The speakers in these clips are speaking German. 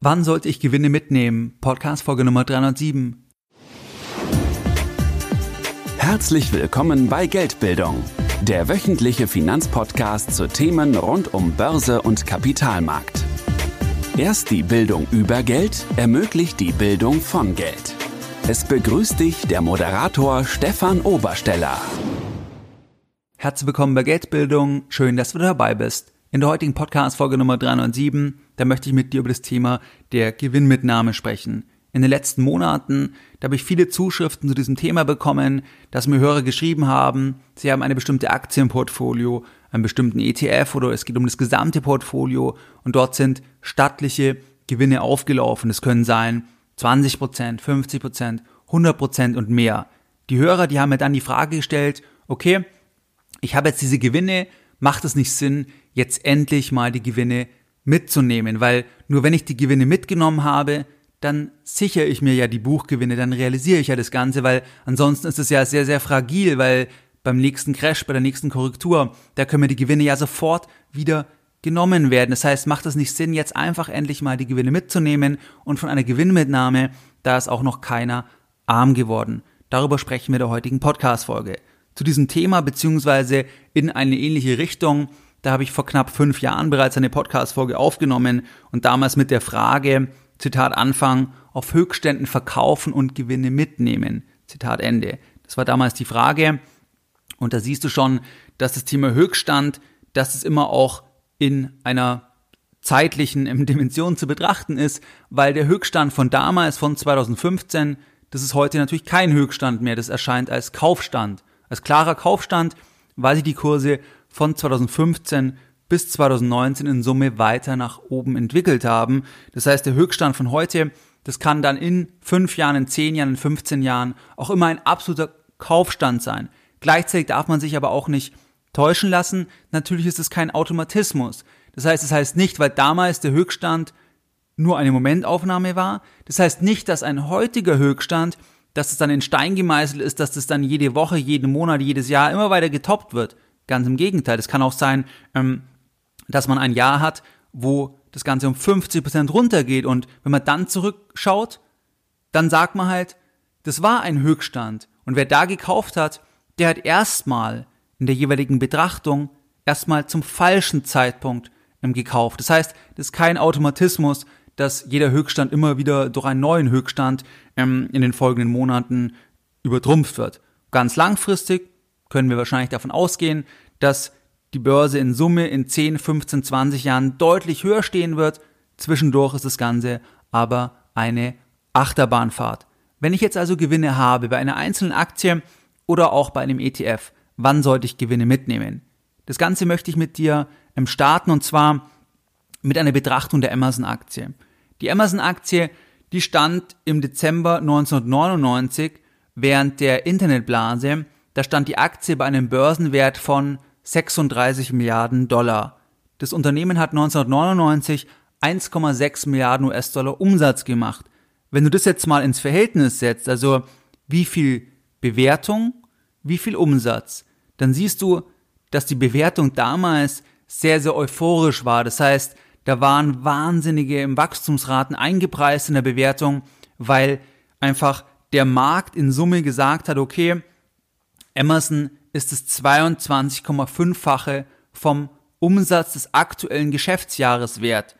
Wann sollte ich Gewinne mitnehmen? Podcast Folge Nummer 307. Herzlich willkommen bei Geldbildung, der wöchentliche Finanzpodcast zu Themen rund um Börse und Kapitalmarkt. Erst die Bildung über Geld ermöglicht die Bildung von Geld. Es begrüßt dich der Moderator Stefan Obersteller. Herzlich willkommen bei Geldbildung. Schön, dass du dabei bist. In der heutigen Podcast-Folge Nummer 307, da möchte ich mit dir über das Thema der Gewinnmitnahme sprechen. In den letzten Monaten, da habe ich viele Zuschriften zu diesem Thema bekommen, dass mir Hörer geschrieben haben, sie haben eine bestimmte Aktie im Portfolio, einen bestimmten ETF oder es geht um das gesamte Portfolio und dort sind stattliche Gewinne aufgelaufen. Es können sein 20%, 50%, 100% und mehr. Die Hörer, die haben mir dann die Frage gestellt, okay, ich habe jetzt diese Gewinne, macht es nicht Sinn, jetzt endlich mal die Gewinne mitzunehmen, weil nur wenn ich die Gewinne mitgenommen habe, dann sichere ich mir ja die Buchgewinne, dann realisiere ich ja das Ganze, weil ansonsten ist es ja sehr, sehr fragil, weil beim nächsten Crash, bei der nächsten Korrektur, da können mir die Gewinne ja sofort wieder genommen werden. Das heißt, macht es nicht Sinn, jetzt einfach endlich mal die Gewinne mitzunehmen und von einer Gewinnmitnahme, da ist auch noch keiner arm geworden. Darüber sprechen wir in der heutigen Podcast-Folge. Zu diesem Thema beziehungsweise in eine ähnliche Richtung da habe ich vor knapp fünf Jahren bereits eine Podcast-Folge aufgenommen und damals mit der Frage, Zitat Anfang, auf Höchstständen verkaufen und Gewinne mitnehmen. Zitat Ende. Das war damals die Frage. Und da siehst du schon, dass das Thema Höchststand, dass es immer auch in einer zeitlichen Dimension zu betrachten ist, weil der Höchststand von damals, von 2015, das ist heute natürlich kein Höchststand mehr. Das erscheint als Kaufstand, als klarer Kaufstand, weil sich die Kurse von 2015 bis 2019 in Summe weiter nach oben entwickelt haben. Das heißt, der Höchststand von heute, das kann dann in fünf Jahren, in zehn Jahren, in 15 Jahren auch immer ein absoluter Kaufstand sein. Gleichzeitig darf man sich aber auch nicht täuschen lassen. Natürlich ist es kein Automatismus. Das heißt, es das heißt nicht, weil damals der Höchststand nur eine Momentaufnahme war. Das heißt nicht, dass ein heutiger Höchststand, dass es dann in Stein gemeißelt ist, dass das dann jede Woche, jeden Monat, jedes Jahr immer weiter getoppt wird. Ganz im Gegenteil. Es kann auch sein, ähm, dass man ein Jahr hat, wo das Ganze um 50 Prozent runtergeht und wenn man dann zurückschaut, dann sagt man halt, das war ein Höchststand und wer da gekauft hat, der hat erstmal in der jeweiligen Betrachtung erstmal zum falschen Zeitpunkt ähm, gekauft. Das heißt, das ist kein Automatismus, dass jeder Höchststand immer wieder durch einen neuen Höchststand ähm, in den folgenden Monaten übertrumpft wird. Ganz langfristig können wir wahrscheinlich davon ausgehen, dass die Börse in Summe in 10, 15, 20 Jahren deutlich höher stehen wird. Zwischendurch ist das Ganze aber eine Achterbahnfahrt. Wenn ich jetzt also Gewinne habe bei einer einzelnen Aktie oder auch bei einem ETF, wann sollte ich Gewinne mitnehmen? Das Ganze möchte ich mit dir starten und zwar mit einer Betrachtung der Amazon-Aktie. Die Amazon-Aktie, die stand im Dezember 1999 während der Internetblase da stand die Aktie bei einem Börsenwert von 36 Milliarden Dollar. Das Unternehmen hat 1999 1,6 Milliarden US-Dollar Umsatz gemacht. Wenn du das jetzt mal ins Verhältnis setzt, also wie viel Bewertung, wie viel Umsatz, dann siehst du, dass die Bewertung damals sehr, sehr euphorisch war. Das heißt, da waren wahnsinnige Wachstumsraten eingepreist in der Bewertung, weil einfach der Markt in Summe gesagt hat, okay, Amazon ist das 22,5-fache vom Umsatz des aktuellen Geschäftsjahres wert.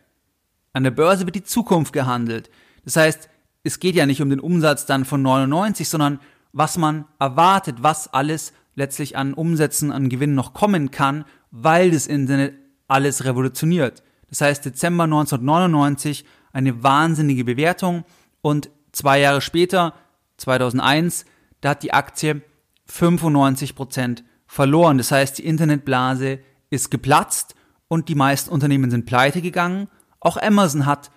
An der Börse wird die Zukunft gehandelt. Das heißt, es geht ja nicht um den Umsatz dann von 99, sondern was man erwartet, was alles letztlich an Umsätzen, an Gewinnen noch kommen kann, weil das Internet alles revolutioniert. Das heißt, Dezember 1999 eine wahnsinnige Bewertung und zwei Jahre später, 2001, da hat die Aktie 95 Prozent verloren. Das heißt, die Internetblase ist geplatzt und die meisten Unternehmen sind pleite gegangen. Auch Amazon hat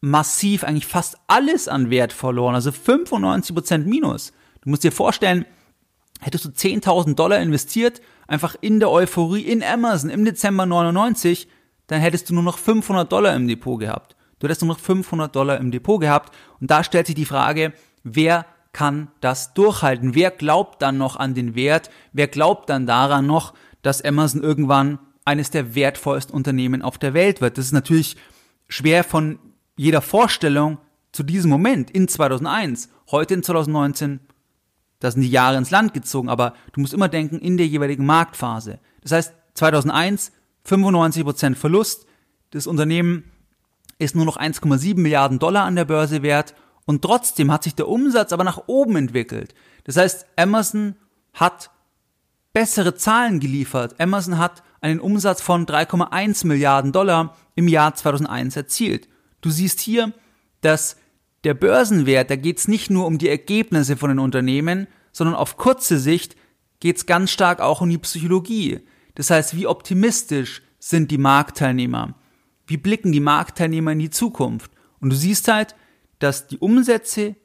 massiv eigentlich fast alles an Wert verloren, also 95 Prozent Minus. Du musst dir vorstellen, hättest du 10.000 Dollar investiert, einfach in der Euphorie in Amazon im Dezember 99, dann hättest du nur noch 500 Dollar im Depot gehabt. Du hättest nur noch 500 Dollar im Depot gehabt und da stellt sich die Frage, wer kann das durchhalten? Wer glaubt dann noch an den Wert? Wer glaubt dann daran noch, dass Amazon irgendwann eines der wertvollsten Unternehmen auf der Welt wird? Das ist natürlich schwer von jeder Vorstellung zu diesem Moment in 2001, heute in 2019, da sind die Jahre ins Land gezogen, aber du musst immer denken in der jeweiligen Marktphase. Das heißt, 2001 95% Verlust, das Unternehmen ist nur noch 1,7 Milliarden Dollar an der Börse wert und trotzdem hat sich der Umsatz aber nach oben entwickelt. Das heißt, Amazon hat bessere Zahlen geliefert. Amazon hat einen Umsatz von 3,1 Milliarden Dollar im Jahr 2001 erzielt. Du siehst hier, dass der Börsenwert, da geht es nicht nur um die Ergebnisse von den Unternehmen, sondern auf kurze Sicht geht es ganz stark auch um die Psychologie. Das heißt, wie optimistisch sind die Marktteilnehmer? Wie blicken die Marktteilnehmer in die Zukunft? Und du siehst halt, dass die Umsätze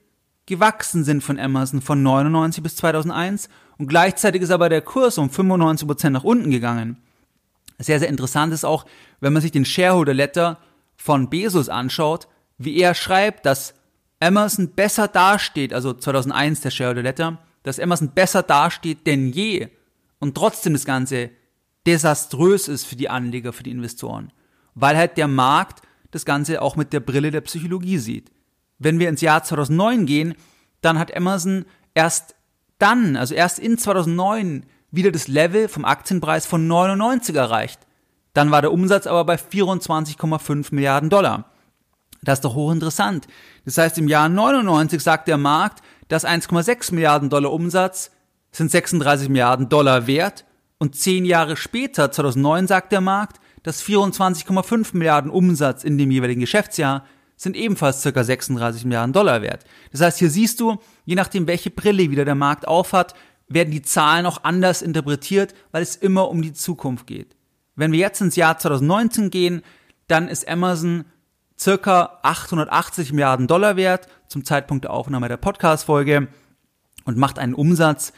gewachsen sind von Amazon von 99 bis 2001 und gleichzeitig ist aber der Kurs um 95 Prozent nach unten gegangen. Sehr, sehr interessant ist auch, wenn man sich den Shareholder Letter von Bezos anschaut, wie er schreibt, dass Amazon besser dasteht, also 2001 der Shareholder Letter, dass Amazon besser dasteht denn je und trotzdem das Ganze desaströs ist für die Anleger, für die Investoren, weil halt der Markt das Ganze auch mit der Brille der Psychologie sieht. Wenn wir ins Jahr 2009 gehen, dann hat Amazon erst dann, also erst in 2009, wieder das Level vom Aktienpreis von 99 erreicht. Dann war der Umsatz aber bei 24,5 Milliarden Dollar. Das ist doch hochinteressant. Das heißt, im Jahr 99 sagt der Markt, dass 1,6 Milliarden Dollar Umsatz sind 36 Milliarden Dollar wert und zehn Jahre später, 2009, sagt der Markt, dass 24,5 Milliarden Umsatz in dem jeweiligen Geschäftsjahr sind ebenfalls circa 36 Milliarden Dollar wert. Das heißt, hier siehst du, je nachdem, welche Brille wieder der Markt aufhat, werden die Zahlen auch anders interpretiert, weil es immer um die Zukunft geht. Wenn wir jetzt ins Jahr 2019 gehen, dann ist Amazon circa 880 Milliarden Dollar wert zum Zeitpunkt der Aufnahme der Podcast-Folge und macht einen Umsatz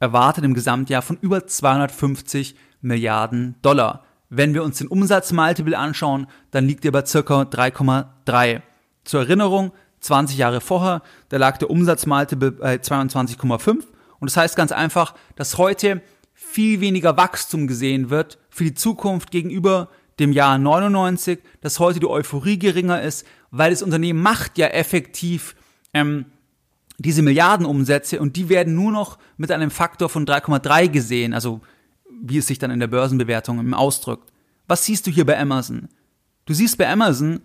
erwartet im Gesamtjahr von über 250 Milliarden Dollar. Wenn wir uns den Umsatzmultiple anschauen, dann liegt er bei circa 3,3. Zur Erinnerung, 20 Jahre vorher, da lag der Umsatzmultiple bei 22,5 und das heißt ganz einfach, dass heute viel weniger Wachstum gesehen wird für die Zukunft gegenüber dem Jahr 99, dass heute die Euphorie geringer ist, weil das Unternehmen macht ja effektiv ähm, diese Milliardenumsätze und die werden nur noch mit einem Faktor von 3,3 gesehen, also wie es sich dann in der Börsenbewertung ausdrückt. Was siehst du hier bei Amazon? Du siehst bei Amazon,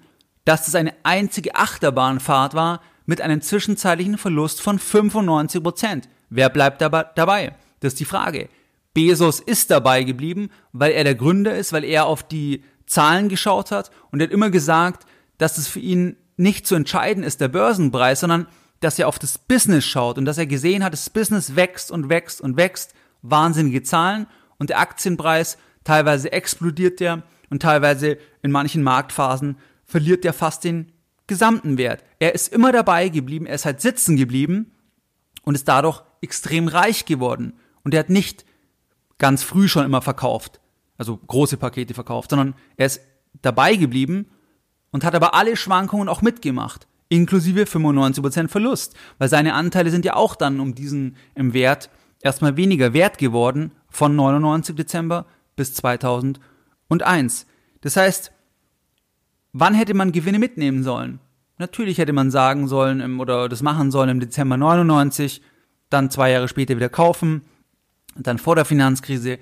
dass es eine einzige Achterbahnfahrt war mit einem zwischenzeitlichen Verlust von 95 Prozent. Wer bleibt dabei? Das ist die Frage. Bezos ist dabei geblieben, weil er der Gründer ist, weil er auf die Zahlen geschaut hat und er hat immer gesagt, dass es für ihn nicht zu entscheiden ist, der Börsenpreis, sondern dass er auf das Business schaut und dass er gesehen hat, das Business wächst und wächst und wächst, wahnsinnige Zahlen und der Aktienpreis teilweise explodiert der und teilweise in manchen Marktphasen verliert der fast den gesamten Wert. Er ist immer dabei geblieben, er ist halt sitzen geblieben und ist dadurch extrem reich geworden und er hat nicht ganz früh schon immer verkauft, also große Pakete verkauft, sondern er ist dabei geblieben und hat aber alle Schwankungen auch mitgemacht inklusive 95% Verlust, weil seine Anteile sind ja auch dann um diesen im Wert erstmal weniger wert geworden von 99 Dezember bis 2001. Das heißt, wann hätte man Gewinne mitnehmen sollen? Natürlich hätte man sagen sollen oder das machen sollen im Dezember 99, dann zwei Jahre später wieder kaufen, dann vor der Finanzkrise,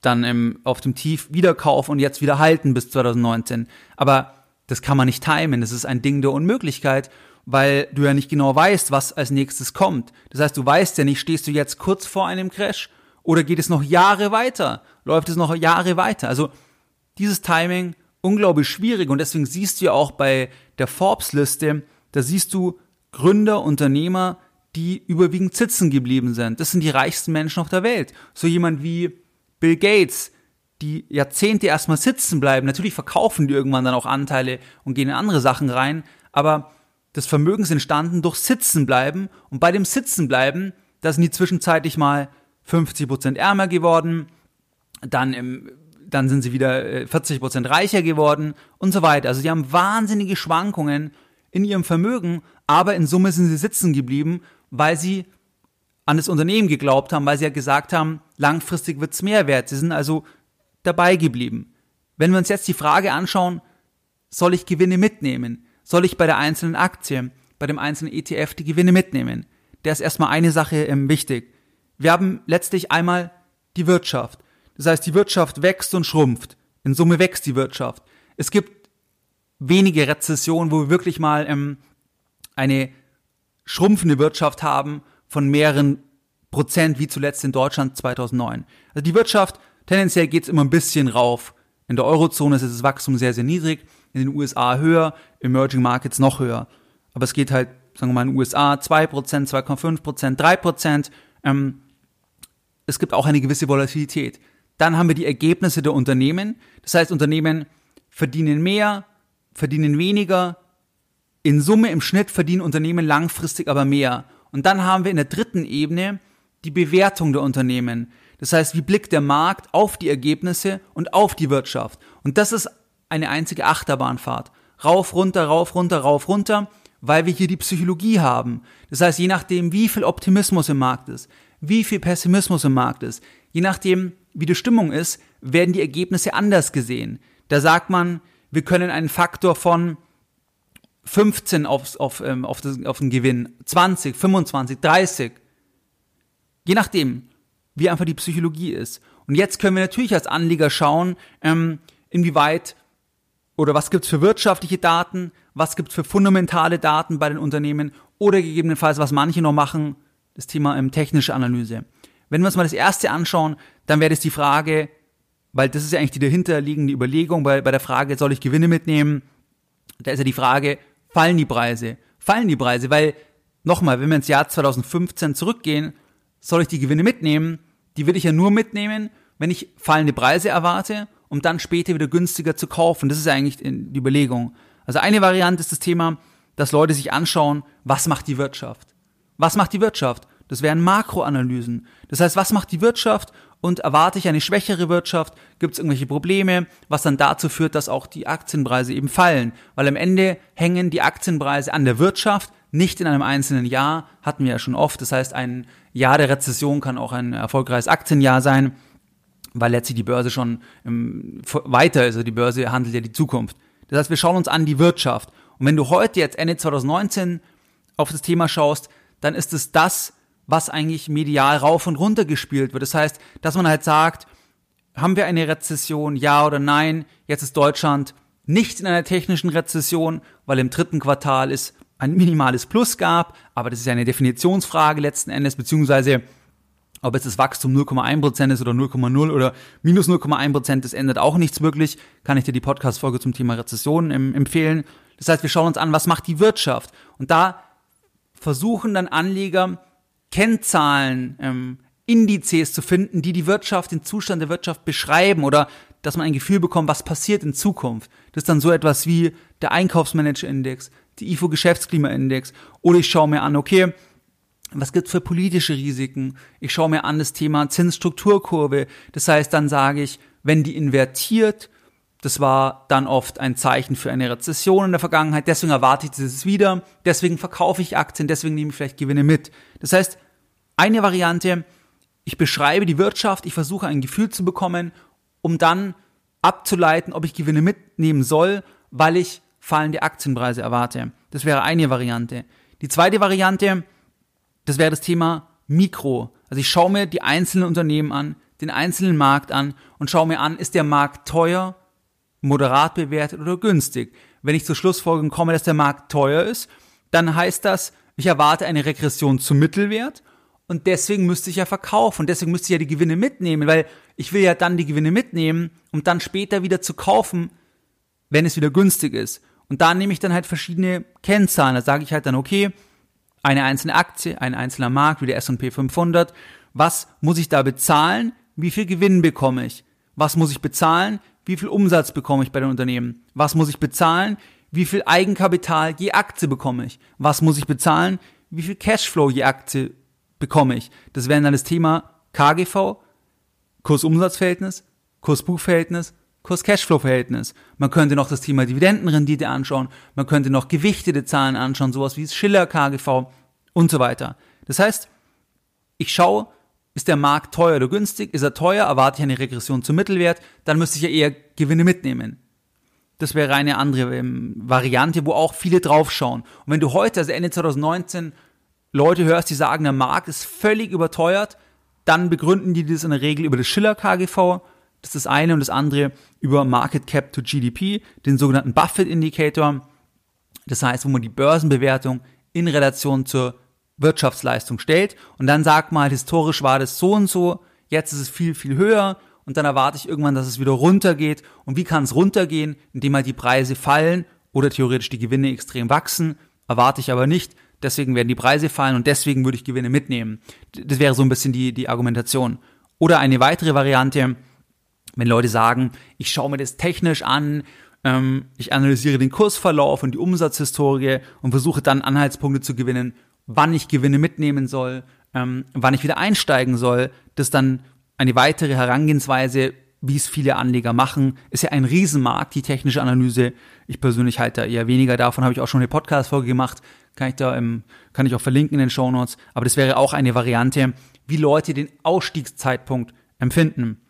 dann im, auf dem Tief wieder kaufen und jetzt wieder halten bis 2019. Aber das kann man nicht timen. Das ist ein Ding der Unmöglichkeit, weil du ja nicht genau weißt, was als nächstes kommt. Das heißt, du weißt ja nicht, stehst du jetzt kurz vor einem Crash oder geht es noch Jahre weiter? Läuft es noch Jahre weiter? Also dieses Timing unglaublich schwierig und deswegen siehst du ja auch bei der Forbes-Liste, da siehst du Gründer, Unternehmer, die überwiegend sitzen geblieben sind. Das sind die reichsten Menschen auf der Welt. So jemand wie Bill Gates, die Jahrzehnte erstmal sitzen bleiben. Natürlich verkaufen die irgendwann dann auch Anteile und gehen in andere Sachen rein, aber das Vermögen ist entstanden durch Sitzen bleiben und bei dem Sitzen bleiben, da sind die zwischenzeitlich mal 50 Prozent ärmer geworden, dann im, dann sind sie wieder 40 äh, Prozent reicher geworden und so weiter. Also die haben wahnsinnige Schwankungen in ihrem Vermögen, aber in Summe sind sie sitzen geblieben, weil sie an das Unternehmen geglaubt haben, weil sie ja gesagt haben, langfristig wird's mehr wert. Sie sind also dabei geblieben. Wenn wir uns jetzt die Frage anschauen, soll ich Gewinne mitnehmen? Soll ich bei der einzelnen Aktie, bei dem einzelnen ETF die Gewinne mitnehmen? Da ist erstmal eine Sache ähm, wichtig. Wir haben letztlich einmal die Wirtschaft. Das heißt, die Wirtschaft wächst und schrumpft. In Summe wächst die Wirtschaft. Es gibt wenige Rezessionen, wo wir wirklich mal ähm, eine schrumpfende Wirtschaft haben von mehreren Prozent, wie zuletzt in Deutschland 2009. Also die Wirtschaft, tendenziell geht es immer ein bisschen rauf. In der Eurozone ist das Wachstum sehr, sehr niedrig, in den USA höher, Emerging Markets noch höher. Aber es geht halt, sagen wir mal, in den USA 2%, 2,5%, 3%. Ähm, es gibt auch eine gewisse Volatilität. Dann haben wir die Ergebnisse der Unternehmen. Das heißt, Unternehmen verdienen mehr, verdienen weniger. In Summe, im Schnitt verdienen Unternehmen langfristig aber mehr. Und dann haben wir in der dritten Ebene die Bewertung der Unternehmen. Das heißt, wie blickt der Markt auf die Ergebnisse und auf die Wirtschaft? Und das ist eine einzige Achterbahnfahrt. Rauf, runter, rauf, runter, rauf, runter, weil wir hier die Psychologie haben. Das heißt, je nachdem, wie viel Optimismus im Markt ist, wie viel Pessimismus im Markt ist, je nachdem, wie die Stimmung ist, werden die Ergebnisse anders gesehen. Da sagt man, wir können einen Faktor von 15 auf, auf, ähm, auf, das, auf den Gewinn, 20, 25, 30. Je nachdem, wie einfach die Psychologie ist. Und jetzt können wir natürlich als Anleger schauen, ähm, inwieweit oder was gibt's für wirtschaftliche Daten, was gibt's für fundamentale Daten bei den Unternehmen oder gegebenenfalls, was manche noch machen, das Thema ähm, technische Analyse. Wenn wir uns mal das erste anschauen, dann wäre das die Frage, weil das ist ja eigentlich die dahinterliegende Überlegung bei, bei der Frage, soll ich Gewinne mitnehmen? Da ist ja die Frage, fallen die Preise? Fallen die Preise? Weil, nochmal, wenn wir ins Jahr 2015 zurückgehen, soll ich die Gewinne mitnehmen? Die will ich ja nur mitnehmen, wenn ich fallende Preise erwarte, um dann später wieder günstiger zu kaufen. Das ist eigentlich die Überlegung. Also eine Variante ist das Thema, dass Leute sich anschauen, was macht die Wirtschaft? Was macht die Wirtschaft? Das wären Makroanalysen. Das heißt, was macht die Wirtschaft und erwarte ich eine schwächere Wirtschaft? Gibt es irgendwelche Probleme? Was dann dazu führt, dass auch die Aktienpreise eben fallen. Weil am Ende hängen die Aktienpreise an der Wirtschaft, nicht in einem einzelnen Jahr. Hatten wir ja schon oft. Das heißt, ein Jahr der Rezession kann auch ein erfolgreiches Aktienjahr sein, weil letztlich die Börse schon ähm, weiter ist. Also die Börse handelt ja die Zukunft. Das heißt, wir schauen uns an die Wirtschaft. Und wenn du heute jetzt Ende 2019 auf das Thema schaust, dann ist es das, was eigentlich medial rauf und runter gespielt wird. Das heißt, dass man halt sagt, haben wir eine Rezession, ja oder nein? Jetzt ist Deutschland nicht in einer technischen Rezession, weil im dritten Quartal es ein minimales Plus gab, aber das ist ja eine Definitionsfrage letzten Endes, beziehungsweise ob jetzt das Wachstum 0,1% ist oder 0,0 oder minus 0,1%, das ändert auch nichts wirklich. Kann ich dir die Podcast-Folge zum Thema Rezession empfehlen. Das heißt, wir schauen uns an, was macht die Wirtschaft? Und da versuchen dann Anleger Kennzahlen, ähm, Indizes zu finden, die die Wirtschaft, den Zustand der Wirtschaft beschreiben oder dass man ein Gefühl bekommt, was passiert in Zukunft. Das ist dann so etwas wie der Einkaufsmanager-Index, die IFO-Geschäftsklimaindex oder ich schaue mir an, okay, was gibt's für politische Risiken? Ich schaue mir an das Thema Zinsstrukturkurve. Das heißt, dann sage ich, wenn die invertiert, das war dann oft ein Zeichen für eine Rezession in der Vergangenheit. Deswegen erwarte ich dieses wieder. Deswegen verkaufe ich Aktien. Deswegen nehme ich vielleicht Gewinne mit. Das heißt, eine Variante, ich beschreibe die Wirtschaft. Ich versuche ein Gefühl zu bekommen, um dann abzuleiten, ob ich Gewinne mitnehmen soll, weil ich fallende Aktienpreise erwarte. Das wäre eine Variante. Die zweite Variante, das wäre das Thema Mikro. Also ich schaue mir die einzelnen Unternehmen an, den einzelnen Markt an und schaue mir an, ist der Markt teuer moderat bewertet oder günstig. Wenn ich zur Schlussfolgerung komme, dass der Markt teuer ist, dann heißt das, ich erwarte eine Regression zum Mittelwert und deswegen müsste ich ja verkaufen und deswegen müsste ich ja die Gewinne mitnehmen, weil ich will ja dann die Gewinne mitnehmen, um dann später wieder zu kaufen, wenn es wieder günstig ist. Und da nehme ich dann halt verschiedene Kennzahlen. Da sage ich halt dann, okay, eine einzelne Aktie, ein einzelner Markt wie der S&P 500, was muss ich da bezahlen? Wie viel Gewinn bekomme ich? Was muss ich bezahlen? wie viel Umsatz bekomme ich bei den Unternehmen? Was muss ich bezahlen? Wie viel Eigenkapital je Aktie bekomme ich? Was muss ich bezahlen? Wie viel Cashflow je Aktie bekomme ich? Das wäre dann das Thema KGV, Kursumsatzverhältnis, Kursbuchverhältnis, Kurs-Cashflow-Verhältnis. Man könnte noch das Thema Dividendenrendite anschauen, man könnte noch gewichtete Zahlen anschauen, sowas wie das Schiller-KGV und so weiter. Das heißt, ich schaue, ist der Markt teuer oder günstig? Ist er teuer? Erwarte ich eine Regression zum Mittelwert? Dann müsste ich ja eher Gewinne mitnehmen. Das wäre eine andere ähm, Variante, wo auch viele draufschauen. Und wenn du heute, also Ende 2019, Leute hörst, die sagen, der Markt ist völlig überteuert, dann begründen die das in der Regel über das Schiller KGV. Das ist das eine und das andere über Market Cap to GDP, den sogenannten Buffett Indicator. Das heißt, wo man die Börsenbewertung in Relation zur Wirtschaftsleistung stellt und dann sagt mal, historisch war das so und so, jetzt ist es viel, viel höher und dann erwarte ich irgendwann, dass es wieder runtergeht. Und wie kann es runtergehen? Indem halt die Preise fallen oder theoretisch die Gewinne extrem wachsen. Erwarte ich aber nicht. Deswegen werden die Preise fallen und deswegen würde ich Gewinne mitnehmen. Das wäre so ein bisschen die, die Argumentation. Oder eine weitere Variante, wenn Leute sagen, ich schaue mir das technisch an, ähm, ich analysiere den Kursverlauf und die Umsatzhistorie und versuche dann Anhaltspunkte zu gewinnen, wann ich Gewinne mitnehmen soll, ähm, wann ich wieder einsteigen soll. Das dann eine weitere Herangehensweise, wie es viele Anleger machen, ist ja ein Riesenmarkt, die technische Analyse. Ich persönlich halte da eher weniger davon, habe ich auch schon eine Podcast-Folge gemacht, kann ich da im, kann ich auch verlinken in den Show Notes. Aber das wäre auch eine Variante, wie Leute den Ausstiegszeitpunkt empfinden.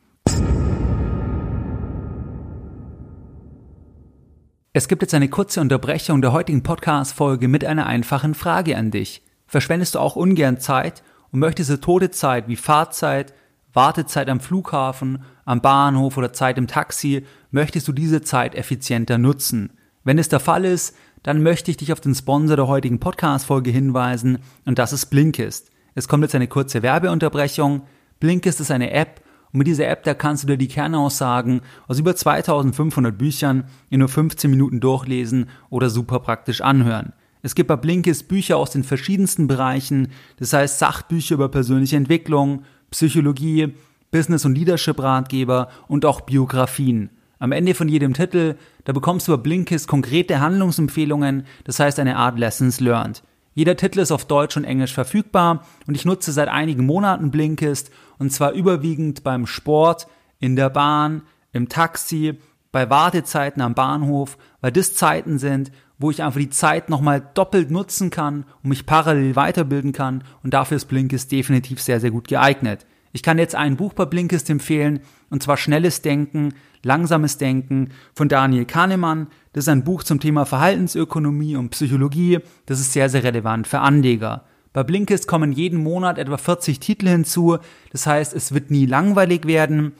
Es gibt jetzt eine kurze Unterbrechung der heutigen Podcast-Folge mit einer einfachen Frage an dich. Verschwendest du auch ungern Zeit und möchtest du tote Zeit wie Fahrzeit, Wartezeit am Flughafen, am Bahnhof oder Zeit im Taxi, möchtest du diese Zeit effizienter nutzen? Wenn es der Fall ist, dann möchte ich dich auf den Sponsor der heutigen Podcast-Folge hinweisen und das ist Blinkist. Es kommt jetzt eine kurze Werbeunterbrechung. Blinkist ist eine App und mit dieser App, da kannst du dir die Kernaussagen aus über 2500 Büchern in nur 15 Minuten durchlesen oder super praktisch anhören. Es gibt bei Blinkist Bücher aus den verschiedensten Bereichen, das heißt Sachbücher über persönliche Entwicklung, Psychologie, Business- und Leadership-Ratgeber und auch Biografien. Am Ende von jedem Titel, da bekommst du bei Blinkist konkrete Handlungsempfehlungen, das heißt eine Art Lessons Learned. Jeder Titel ist auf Deutsch und Englisch verfügbar und ich nutze seit einigen Monaten Blinkist und zwar überwiegend beim Sport, in der Bahn, im Taxi, bei Wartezeiten am Bahnhof, weil das Zeiten sind, wo ich einfach die Zeit nochmal doppelt nutzen kann und mich parallel weiterbilden kann und dafür ist Blinkist definitiv sehr, sehr gut geeignet. Ich kann jetzt ein Buch bei Blinkist empfehlen und zwar Schnelles Denken, Langsames Denken von Daniel Kahnemann. Das ist ein Buch zum Thema Verhaltensökonomie und Psychologie. Das ist sehr, sehr relevant für Anleger. Bei Blinkist kommen jeden Monat etwa 40 Titel hinzu. Das heißt, es wird nie langweilig werden.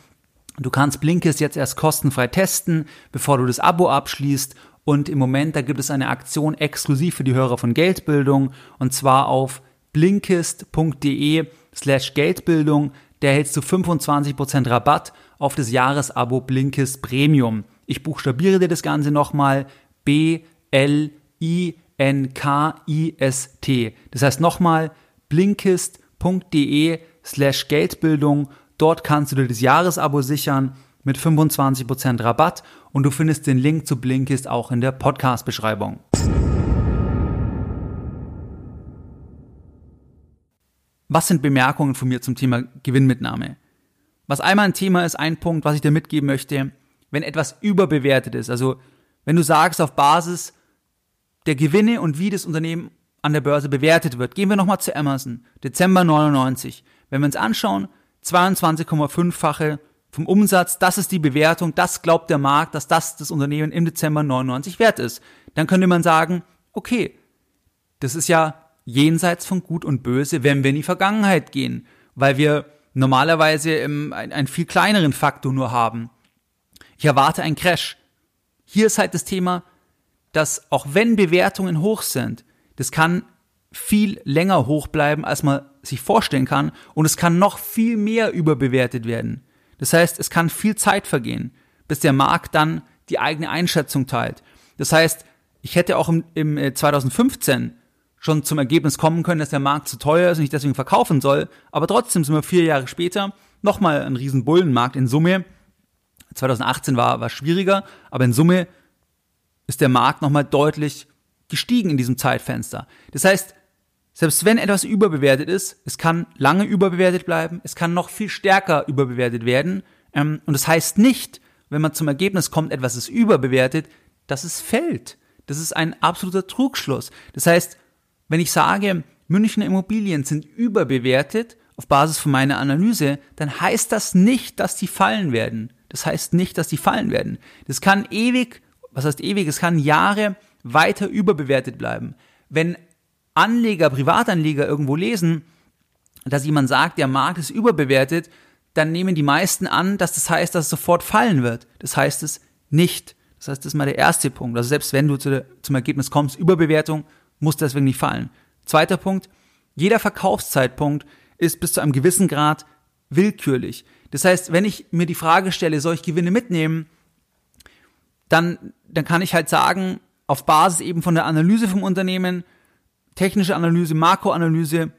Du kannst Blinkist jetzt erst kostenfrei testen, bevor du das Abo abschließt und im Moment, da gibt es eine Aktion exklusiv für die Hörer von Geldbildung und zwar auf blinkist.de slash Geldbildung. Da erhältst du 25% Rabatt auf das Jahresabo Blinkist Premium. Ich buchstabiere dir das Ganze nochmal. B-L-I-N-K-I-S-T. Das heißt nochmal blinkist.de slash Geldbildung. Dort kannst du dir das Jahresabo sichern mit 25% Rabatt und du findest den Link zu Blinkist auch in der Podcast-Beschreibung. Was sind Bemerkungen von mir zum Thema Gewinnmitnahme? Was einmal ein Thema ist, ein Punkt, was ich dir mitgeben möchte, wenn etwas überbewertet ist, also wenn du sagst auf Basis der Gewinne und wie das Unternehmen an der Börse bewertet wird. Gehen wir nochmal zu Amazon, Dezember 99. Wenn wir uns anschauen, 22,5-fache vom Umsatz, das ist die Bewertung, das glaubt der Markt, dass das das Unternehmen im Dezember 99 wert ist. Dann könnte man sagen, okay, das ist ja jenseits von Gut und Böse, wenn wir in die Vergangenheit gehen, weil wir normalerweise einen, viel kleineren Faktor nur haben. Ich erwarte einen Crash. Hier ist halt das Thema, dass auch wenn Bewertungen hoch sind, das kann viel länger hoch bleiben, als man sich vorstellen kann und es kann noch viel mehr überbewertet werden. Das heißt, es kann viel Zeit vergehen, bis der Markt dann die eigene Einschätzung teilt. Das heißt, ich hätte auch im, im 2015 äh, schon zum Ergebnis kommen können, dass der Markt zu teuer ist und ich deswegen verkaufen soll, aber trotzdem sind wir vier Jahre später nochmal ein riesen Bullenmarkt in Summe. 2018 war, war schwieriger, aber in Summe ist der Markt nochmal deutlich gestiegen in diesem Zeitfenster. Das heißt, selbst wenn etwas überbewertet ist, es kann lange überbewertet bleiben, es kann noch viel stärker überbewertet werden. Ähm, und das heißt nicht, wenn man zum Ergebnis kommt, etwas ist überbewertet, dass es fällt. Das ist ein absoluter Trugschluss. Das heißt, wenn ich sage, Münchner Immobilien sind überbewertet auf Basis von meiner Analyse, dann heißt das nicht, dass die fallen werden. Das heißt nicht, dass die fallen werden. Das kann ewig was heißt ewig, es kann Jahre weiter überbewertet bleiben. Wenn Anleger, Privatanleger irgendwo lesen, dass jemand sagt, der Markt ist überbewertet, dann nehmen die meisten an, dass das heißt, dass es sofort fallen wird. Das heißt es nicht. Das heißt, das ist mal der erste Punkt. Also selbst wenn du zu der, zum Ergebnis kommst, Überbewertung, muss deswegen nicht fallen. Zweiter Punkt, jeder Verkaufszeitpunkt ist bis zu einem gewissen Grad willkürlich. Das heißt, wenn ich mir die Frage stelle, soll ich Gewinne mitnehmen, dann, dann kann ich halt sagen, auf Basis eben von der Analyse vom Unternehmen, technische Analyse, Makroanalyse,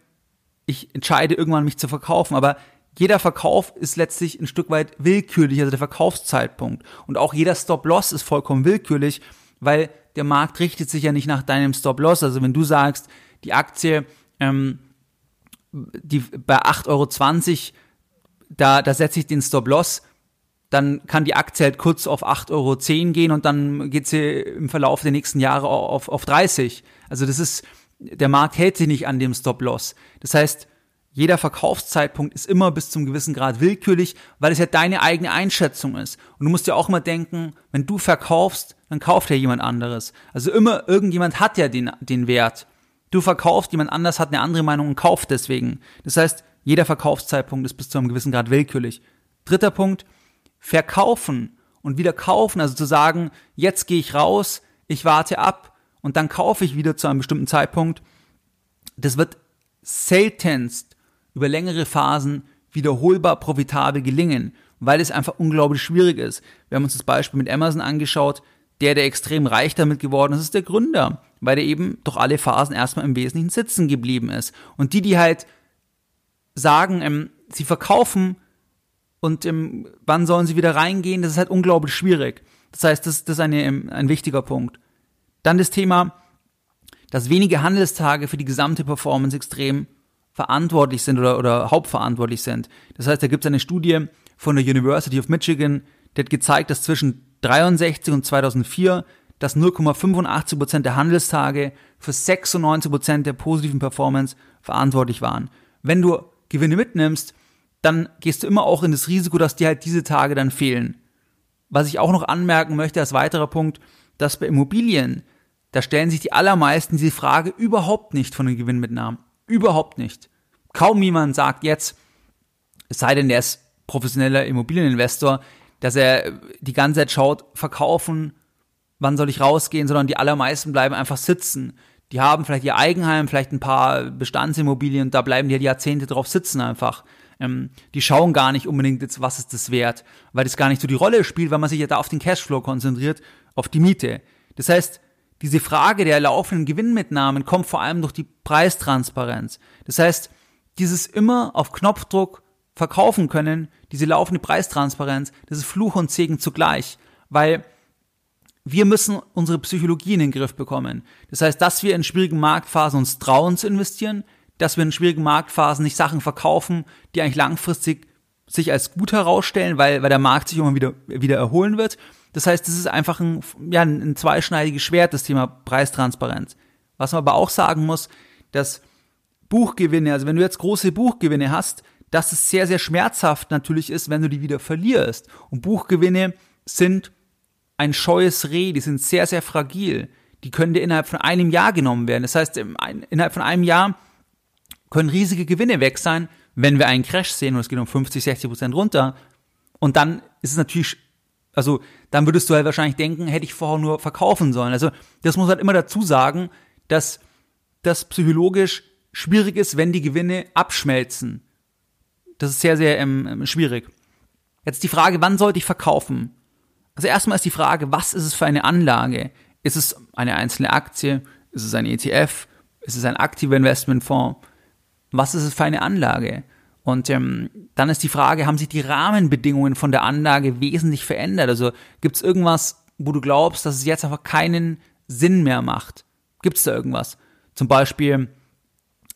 ich entscheide irgendwann mich zu verkaufen. Aber jeder Verkauf ist letztlich ein Stück weit willkürlich, also der Verkaufszeitpunkt. Und auch jeder Stop-Loss ist vollkommen willkürlich, weil der Markt richtet sich ja nicht nach deinem Stop-Loss. Also wenn du sagst, die Aktie, ähm, die bei 8,20 Euro, da, da setze ich den Stop-Loss, dann kann die Aktie halt kurz auf 8,10 Euro gehen und dann geht sie im Verlauf der nächsten Jahre auf, auf 30. Also das ist, der Markt hält sich nicht an dem Stop-Loss. Das heißt, jeder Verkaufszeitpunkt ist immer bis zum gewissen Grad willkürlich, weil es ja deine eigene Einschätzung ist. Und du musst ja auch immer denken, wenn du verkaufst, dann kauft ja jemand anderes. Also immer irgendjemand hat ja den, den Wert. Du verkaufst, jemand anders hat eine andere Meinung und kauft deswegen. Das heißt, jeder Verkaufszeitpunkt ist bis zu einem gewissen Grad willkürlich. Dritter Punkt, verkaufen und wieder kaufen, also zu sagen, jetzt gehe ich raus, ich warte ab und dann kaufe ich wieder zu einem bestimmten Zeitpunkt. Das wird seltenst über längere Phasen wiederholbar profitabel gelingen, weil es einfach unglaublich schwierig ist. Wir haben uns das Beispiel mit Amazon angeschaut. Der, der extrem reich damit geworden ist, ist der Gründer, weil der eben durch alle Phasen erstmal im Wesentlichen sitzen geblieben ist. Und die, die halt sagen, ähm, sie verkaufen und ähm, wann sollen sie wieder reingehen, das ist halt unglaublich schwierig. Das heißt, das, das ist eine, ähm, ein wichtiger Punkt. Dann das Thema, dass wenige Handelstage für die gesamte Performance extrem verantwortlich sind oder, oder hauptverantwortlich sind. Das heißt, da gibt es eine Studie von der University of Michigan, die hat gezeigt, dass zwischen 63 und 2004 dass 0,85 Prozent der Handelstage für 96 Prozent der positiven Performance verantwortlich waren. Wenn du Gewinne mitnimmst, dann gehst du immer auch in das Risiko, dass dir halt diese Tage dann fehlen. Was ich auch noch anmerken möchte als weiterer Punkt, dass bei Immobilien, da stellen sich die allermeisten diese Frage überhaupt nicht von den Gewinnmitnahmen. Überhaupt nicht. Kaum jemand sagt jetzt, es sei denn, der ist professioneller Immobilieninvestor, dass er die ganze Zeit schaut, verkaufen, wann soll ich rausgehen, sondern die allermeisten bleiben einfach sitzen. Die haben vielleicht ihr Eigenheim, vielleicht ein paar Bestandsimmobilien und da bleiben die halt Jahrzehnte drauf sitzen einfach. Ähm, die schauen gar nicht unbedingt jetzt, was ist das wert, weil das gar nicht so die Rolle spielt, weil man sich ja da auf den Cashflow konzentriert, auf die Miete. Das heißt, diese Frage der laufenden Gewinnmitnahmen kommt vor allem durch die Preistransparenz. Das heißt, dieses immer auf Knopfdruck verkaufen können, diese laufende Preistransparenz, das ist Fluch und Segen zugleich, weil wir müssen unsere Psychologie in den Griff bekommen. Das heißt, dass wir in schwierigen Marktphasen uns trauen zu investieren, dass wir in schwierigen Marktphasen nicht Sachen verkaufen, die eigentlich langfristig sich als gut herausstellen, weil, weil der Markt sich immer wieder, wieder erholen wird das heißt, es ist einfach ein, ja, ein zweischneidiges Schwert, das Thema Preistransparenz. Was man aber auch sagen muss, dass Buchgewinne, also wenn du jetzt große Buchgewinne hast, dass es sehr, sehr schmerzhaft natürlich ist, wenn du die wieder verlierst. Und Buchgewinne sind ein scheues Reh, die sind sehr, sehr fragil. Die können dir innerhalb von einem Jahr genommen werden. Das heißt, innerhalb von einem Jahr können riesige Gewinne weg sein, wenn wir einen Crash sehen und es geht um 50, 60 Prozent runter. Und dann ist es natürlich also dann würdest du halt wahrscheinlich denken, hätte ich vorher nur verkaufen sollen. Also das muss halt immer dazu sagen, dass das psychologisch schwierig ist, wenn die Gewinne abschmelzen. Das ist sehr, sehr ähm, ähm, schwierig. Jetzt die Frage, wann sollte ich verkaufen? Also erstmal ist die Frage, was ist es für eine Anlage? Ist es eine einzelne Aktie? Ist es ein ETF? Ist es ein aktiver Investmentfonds? Was ist es für eine Anlage? Und ähm, dann ist die Frage, haben sich die Rahmenbedingungen von der Anlage wesentlich verändert? Also gibt es irgendwas, wo du glaubst, dass es jetzt einfach keinen Sinn mehr macht? Gibt es da irgendwas? Zum Beispiel,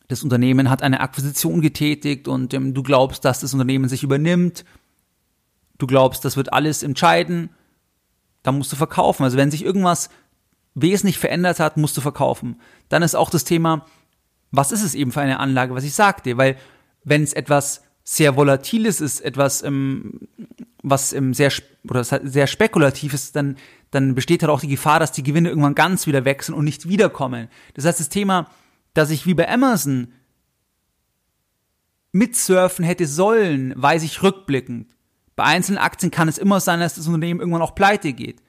das Unternehmen hat eine Akquisition getätigt und ähm, du glaubst, dass das Unternehmen sich übernimmt. Du glaubst, das wird alles entscheiden. Dann musst du verkaufen. Also wenn sich irgendwas wesentlich verändert hat, musst du verkaufen. Dann ist auch das Thema, was ist es eben für eine Anlage, was ich sagte? Weil wenn es etwas sehr Volatiles ist, etwas, ähm, was ähm, sehr oder sehr spekulativ ist, dann, dann besteht halt auch die Gefahr, dass die Gewinne irgendwann ganz wieder wechseln und nicht wiederkommen. Das heißt, das Thema, dass ich wie bei Amazon mitsurfen hätte sollen, weiß ich rückblickend. Bei einzelnen Aktien kann es immer sein, dass das Unternehmen irgendwann auch pleite geht.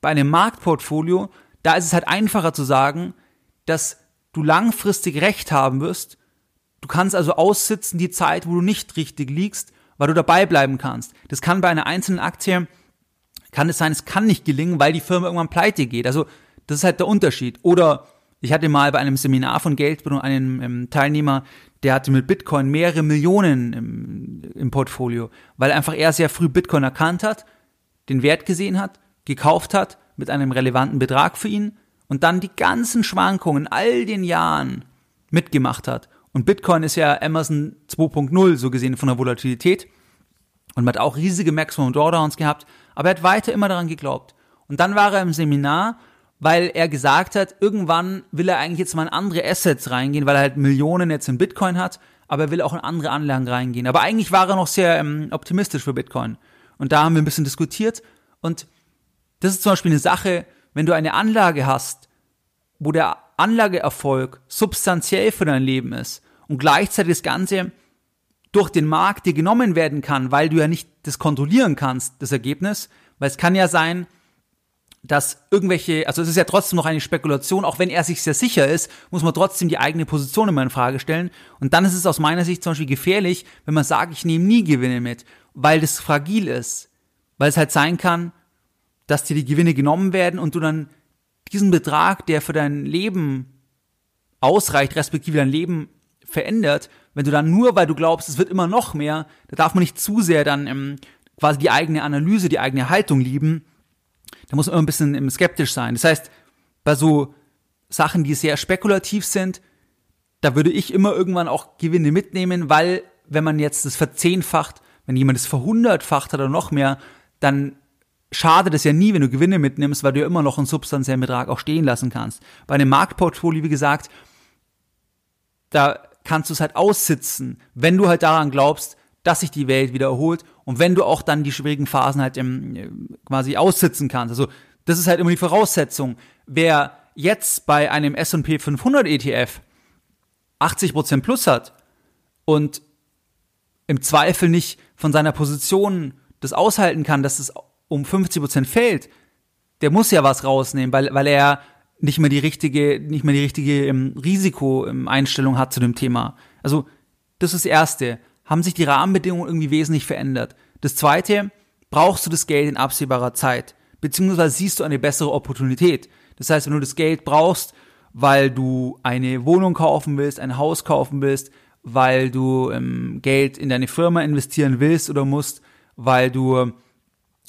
Bei einem Marktportfolio, da ist es halt einfacher zu sagen, dass du langfristig Recht haben wirst. Du kannst also aussitzen die Zeit, wo du nicht richtig liegst, weil du dabei bleiben kannst. Das kann bei einer einzelnen Aktie, kann es sein, es kann nicht gelingen, weil die Firma irgendwann pleite geht. Also das ist halt der Unterschied. Oder ich hatte mal bei einem Seminar von Geldbildung einen ähm, Teilnehmer, der hatte mit Bitcoin mehrere Millionen im, im Portfolio, weil einfach er sehr früh Bitcoin erkannt hat, den Wert gesehen hat, gekauft hat mit einem relevanten Betrag für ihn und dann die ganzen Schwankungen all den Jahren mitgemacht hat. Und Bitcoin ist ja Amazon 2.0 so gesehen von der Volatilität. Und man hat auch riesige Maximum Drawdowns gehabt, aber er hat weiter immer daran geglaubt. Und dann war er im Seminar weil er gesagt hat, irgendwann will er eigentlich jetzt mal in andere Assets reingehen, weil er halt Millionen jetzt in Bitcoin hat, aber er will auch in andere Anlagen reingehen. Aber eigentlich war er noch sehr ähm, optimistisch für Bitcoin. Und da haben wir ein bisschen diskutiert. Und das ist zum Beispiel eine Sache, wenn du eine Anlage hast, wo der Anlageerfolg substanziell für dein Leben ist und gleichzeitig das Ganze durch den Markt dir genommen werden kann, weil du ja nicht das kontrollieren kannst, das Ergebnis. Weil es kann ja sein, dass irgendwelche, also es ist ja trotzdem noch eine Spekulation, auch wenn er sich sehr sicher ist, muss man trotzdem die eigene Position immer in Frage stellen. Und dann ist es aus meiner Sicht zum Beispiel gefährlich, wenn man sagt, ich nehme nie Gewinne mit, weil das fragil ist. Weil es halt sein kann, dass dir die Gewinne genommen werden und du dann diesen Betrag, der für dein Leben ausreicht, respektive dein Leben verändert, wenn du dann nur, weil du glaubst, es wird immer noch mehr, da darf man nicht zu sehr dann ähm, quasi die eigene Analyse, die eigene Haltung lieben, da muss man immer ein bisschen skeptisch sein. Das heißt, bei so Sachen, die sehr spekulativ sind, da würde ich immer irgendwann auch Gewinne mitnehmen, weil wenn man jetzt das verzehnfacht, wenn jemand das verhundertfacht hat oder noch mehr, dann schadet es ja nie, wenn du Gewinne mitnimmst, weil du ja immer noch einen substanziellen Betrag auch stehen lassen kannst. Bei einem Marktportfolio, wie gesagt, da kannst du es halt aussitzen, wenn du halt daran glaubst, dass sich die Welt wieder erholt und wenn du auch dann die schwierigen Phasen halt im, quasi aussitzen kannst. Also das ist halt immer die Voraussetzung. Wer jetzt bei einem S&P 500 ETF 80% plus hat und im Zweifel nicht von seiner Position das aushalten kann, dass es um 50% fällt, der muss ja was rausnehmen, weil, weil er nicht mehr die richtige, nicht mehr die richtige ähm, Risikoeinstellung hat zu dem Thema. Also, das ist das Erste haben sich die Rahmenbedingungen irgendwie wesentlich verändert. Das zweite, brauchst du das Geld in absehbarer Zeit, beziehungsweise siehst du eine bessere Opportunität. Das heißt, wenn du das Geld brauchst, weil du eine Wohnung kaufen willst, ein Haus kaufen willst, weil du ähm, Geld in deine Firma investieren willst oder musst, weil du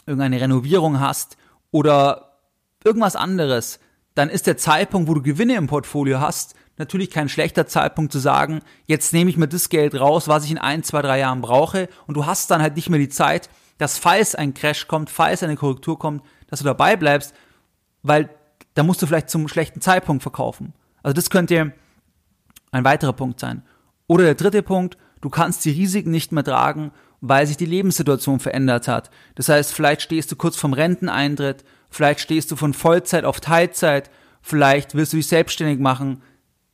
irgendeine Renovierung hast oder irgendwas anderes, dann ist der Zeitpunkt, wo du Gewinne im Portfolio hast, natürlich kein schlechter Zeitpunkt zu sagen, jetzt nehme ich mir das Geld raus, was ich in ein, zwei, drei Jahren brauche und du hast dann halt nicht mehr die Zeit, dass falls ein Crash kommt, falls eine Korrektur kommt, dass du dabei bleibst, weil da musst du vielleicht zum schlechten Zeitpunkt verkaufen. Also das könnte ein weiterer Punkt sein. Oder der dritte Punkt, du kannst die Risiken nicht mehr tragen, weil sich die Lebenssituation verändert hat. Das heißt, vielleicht stehst du kurz vom Renteneintritt, vielleicht stehst du von Vollzeit auf Teilzeit, vielleicht willst du dich selbstständig machen,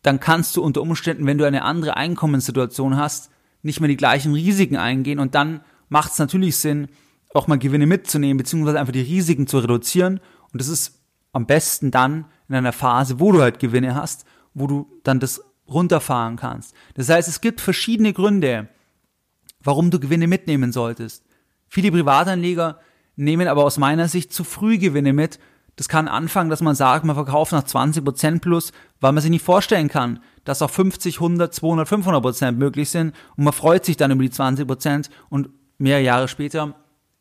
dann kannst du unter Umständen, wenn du eine andere Einkommenssituation hast, nicht mehr die gleichen Risiken eingehen und dann macht es natürlich Sinn, auch mal Gewinne mitzunehmen, beziehungsweise einfach die Risiken zu reduzieren und das ist am besten dann in einer Phase, wo du halt Gewinne hast, wo du dann das runterfahren kannst. Das heißt, es gibt verschiedene Gründe, warum du Gewinne mitnehmen solltest. Viele Privatanleger nehmen aber aus meiner Sicht zu früh Gewinne mit, das kann anfangen, dass man sagt, man verkauft nach 20% plus, weil man sich nicht vorstellen kann, dass auch 50, 100, 200, 500% möglich sind und man freut sich dann über die 20% und mehrere Jahre später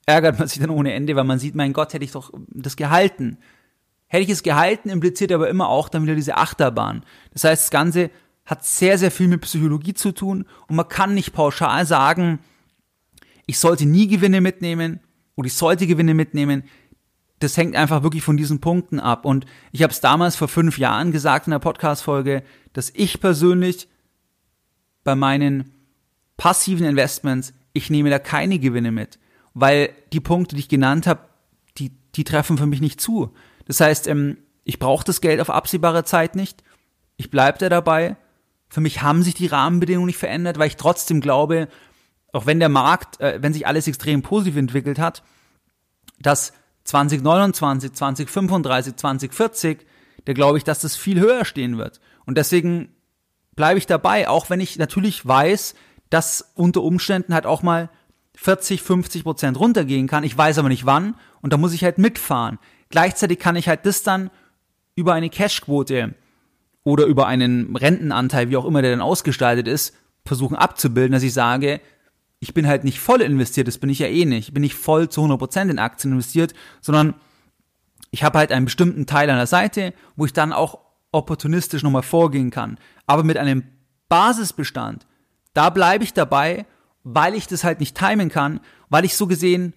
ärgert man sich dann ohne Ende, weil man sieht, mein Gott, hätte ich doch das gehalten. Hätte ich es gehalten, impliziert aber immer auch dann wieder diese Achterbahn. Das heißt, das Ganze hat sehr, sehr viel mit Psychologie zu tun und man kann nicht pauschal sagen, ich sollte nie Gewinne mitnehmen oder ich sollte Gewinne mitnehmen das hängt einfach wirklich von diesen Punkten ab. Und ich habe es damals vor fünf Jahren gesagt in der Podcast-Folge, dass ich persönlich bei meinen passiven Investments, ich nehme da keine Gewinne mit. Weil die Punkte, die ich genannt habe, die, die treffen für mich nicht zu. Das heißt, ähm, ich brauche das Geld auf absehbare Zeit nicht. Ich bleibe da dabei. Für mich haben sich die Rahmenbedingungen nicht verändert, weil ich trotzdem glaube, auch wenn der Markt, äh, wenn sich alles extrem positiv entwickelt hat, dass 2029, 2035, 2040, da glaube ich, dass das viel höher stehen wird. Und deswegen bleibe ich dabei, auch wenn ich natürlich weiß, dass unter Umständen halt auch mal 40, 50 Prozent runtergehen kann. Ich weiß aber nicht wann und da muss ich halt mitfahren. Gleichzeitig kann ich halt das dann über eine Cashquote oder über einen Rentenanteil, wie auch immer der dann ausgestaltet ist, versuchen abzubilden, dass ich sage, ich bin halt nicht voll investiert, das bin ich ja eh nicht. Ich bin nicht voll zu 100% in Aktien investiert, sondern ich habe halt einen bestimmten Teil an der Seite, wo ich dann auch opportunistisch nochmal vorgehen kann. Aber mit einem Basisbestand, da bleibe ich dabei, weil ich das halt nicht timen kann, weil ich so gesehen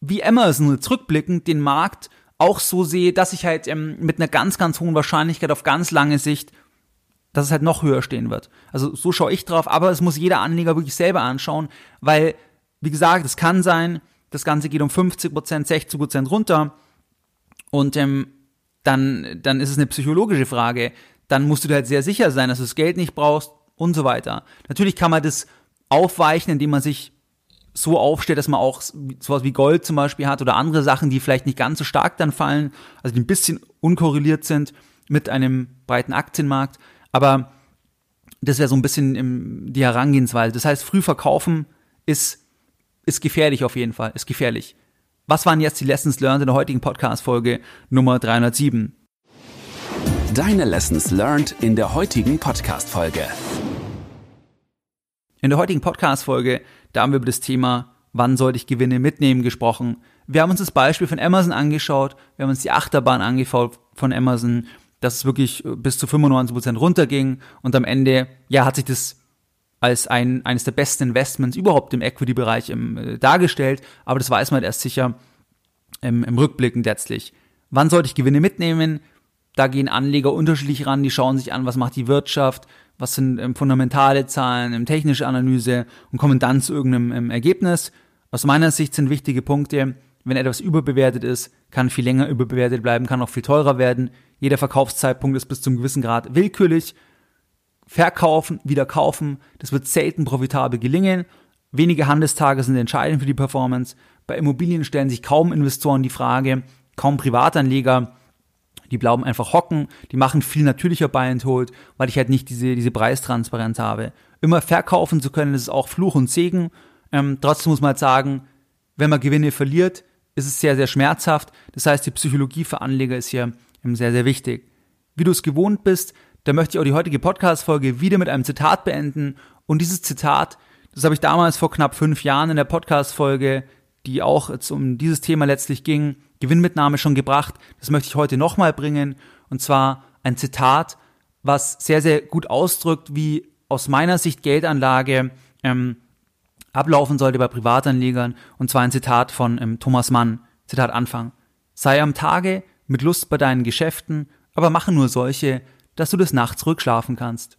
wie Amazon zurückblickend den Markt auch so sehe, dass ich halt ähm, mit einer ganz, ganz hohen Wahrscheinlichkeit auf ganz lange Sicht, dass es halt noch höher stehen wird. Also so schaue ich drauf, aber es muss jeder Anleger wirklich selber anschauen, weil, wie gesagt, es kann sein, das Ganze geht um 50%, 60% runter und ähm, dann, dann ist es eine psychologische Frage. Dann musst du dir halt sehr sicher sein, dass du das Geld nicht brauchst und so weiter. Natürlich kann man das aufweichen, indem man sich so aufstellt, dass man auch sowas wie Gold zum Beispiel hat oder andere Sachen, die vielleicht nicht ganz so stark dann fallen, also die ein bisschen unkorreliert sind mit einem breiten Aktienmarkt. Aber das wäre so ein bisschen die Herangehensweise. Das heißt, früh verkaufen ist, ist gefährlich auf jeden Fall, ist gefährlich. Was waren jetzt die Lessons learned in der heutigen Podcast-Folge Nummer 307? Deine Lessons learned in der heutigen Podcast-Folge. In der heutigen Podcast-Folge, da haben wir über das Thema, wann sollte ich Gewinne mitnehmen, gesprochen. Wir haben uns das Beispiel von Amazon angeschaut, wir haben uns die Achterbahn angeschaut von Amazon, dass es wirklich bis zu 95 Prozent runterging und am Ende, ja, hat sich das als ein, eines der besten Investments überhaupt im Equity-Bereich äh, dargestellt, aber das weiß man halt erst sicher im, im Rückblicken letztlich. Wann sollte ich Gewinne mitnehmen? Da gehen Anleger unterschiedlich ran, die schauen sich an, was macht die Wirtschaft, was sind ähm, fundamentale Zahlen, ähm, technische Analyse und kommen dann zu irgendeinem ähm, Ergebnis. Aus meiner Sicht sind wichtige Punkte, wenn etwas überbewertet ist, kann viel länger überbewertet bleiben, kann auch viel teurer werden. Jeder Verkaufszeitpunkt ist bis zum gewissen Grad willkürlich. Verkaufen, wieder kaufen, das wird selten profitabel gelingen. Wenige Handelstage sind entscheidend für die Performance. Bei Immobilien stellen sich kaum Investoren die Frage, kaum Privatanleger die bleiben einfach hocken, die machen viel natürlicher Buy and Hold, weil ich halt nicht diese, diese Preistransparenz habe. Immer verkaufen zu können, ist auch Fluch und Segen. Ähm, trotzdem muss man halt sagen, wenn man Gewinne verliert, ist es sehr, sehr schmerzhaft. Das heißt, die Psychologie für Anleger ist hier ähm, sehr, sehr wichtig. Wie du es gewohnt bist, da möchte ich auch die heutige Podcast-Folge wieder mit einem Zitat beenden. Und dieses Zitat, das habe ich damals vor knapp fünf Jahren in der Podcast-Folge, die auch jetzt um dieses Thema letztlich ging, Gewinnmitnahme schon gebracht. Das möchte ich heute nochmal bringen. Und zwar ein Zitat, was sehr, sehr gut ausdrückt, wie aus meiner Sicht Geldanlage ähm, ablaufen sollte bei Privatanlegern. Und zwar ein Zitat von ähm, Thomas Mann. Zitat Anfang. Sei am Tage mit Lust bei deinen Geschäften, aber mache nur solche, dass du des Nachts rückschlafen kannst.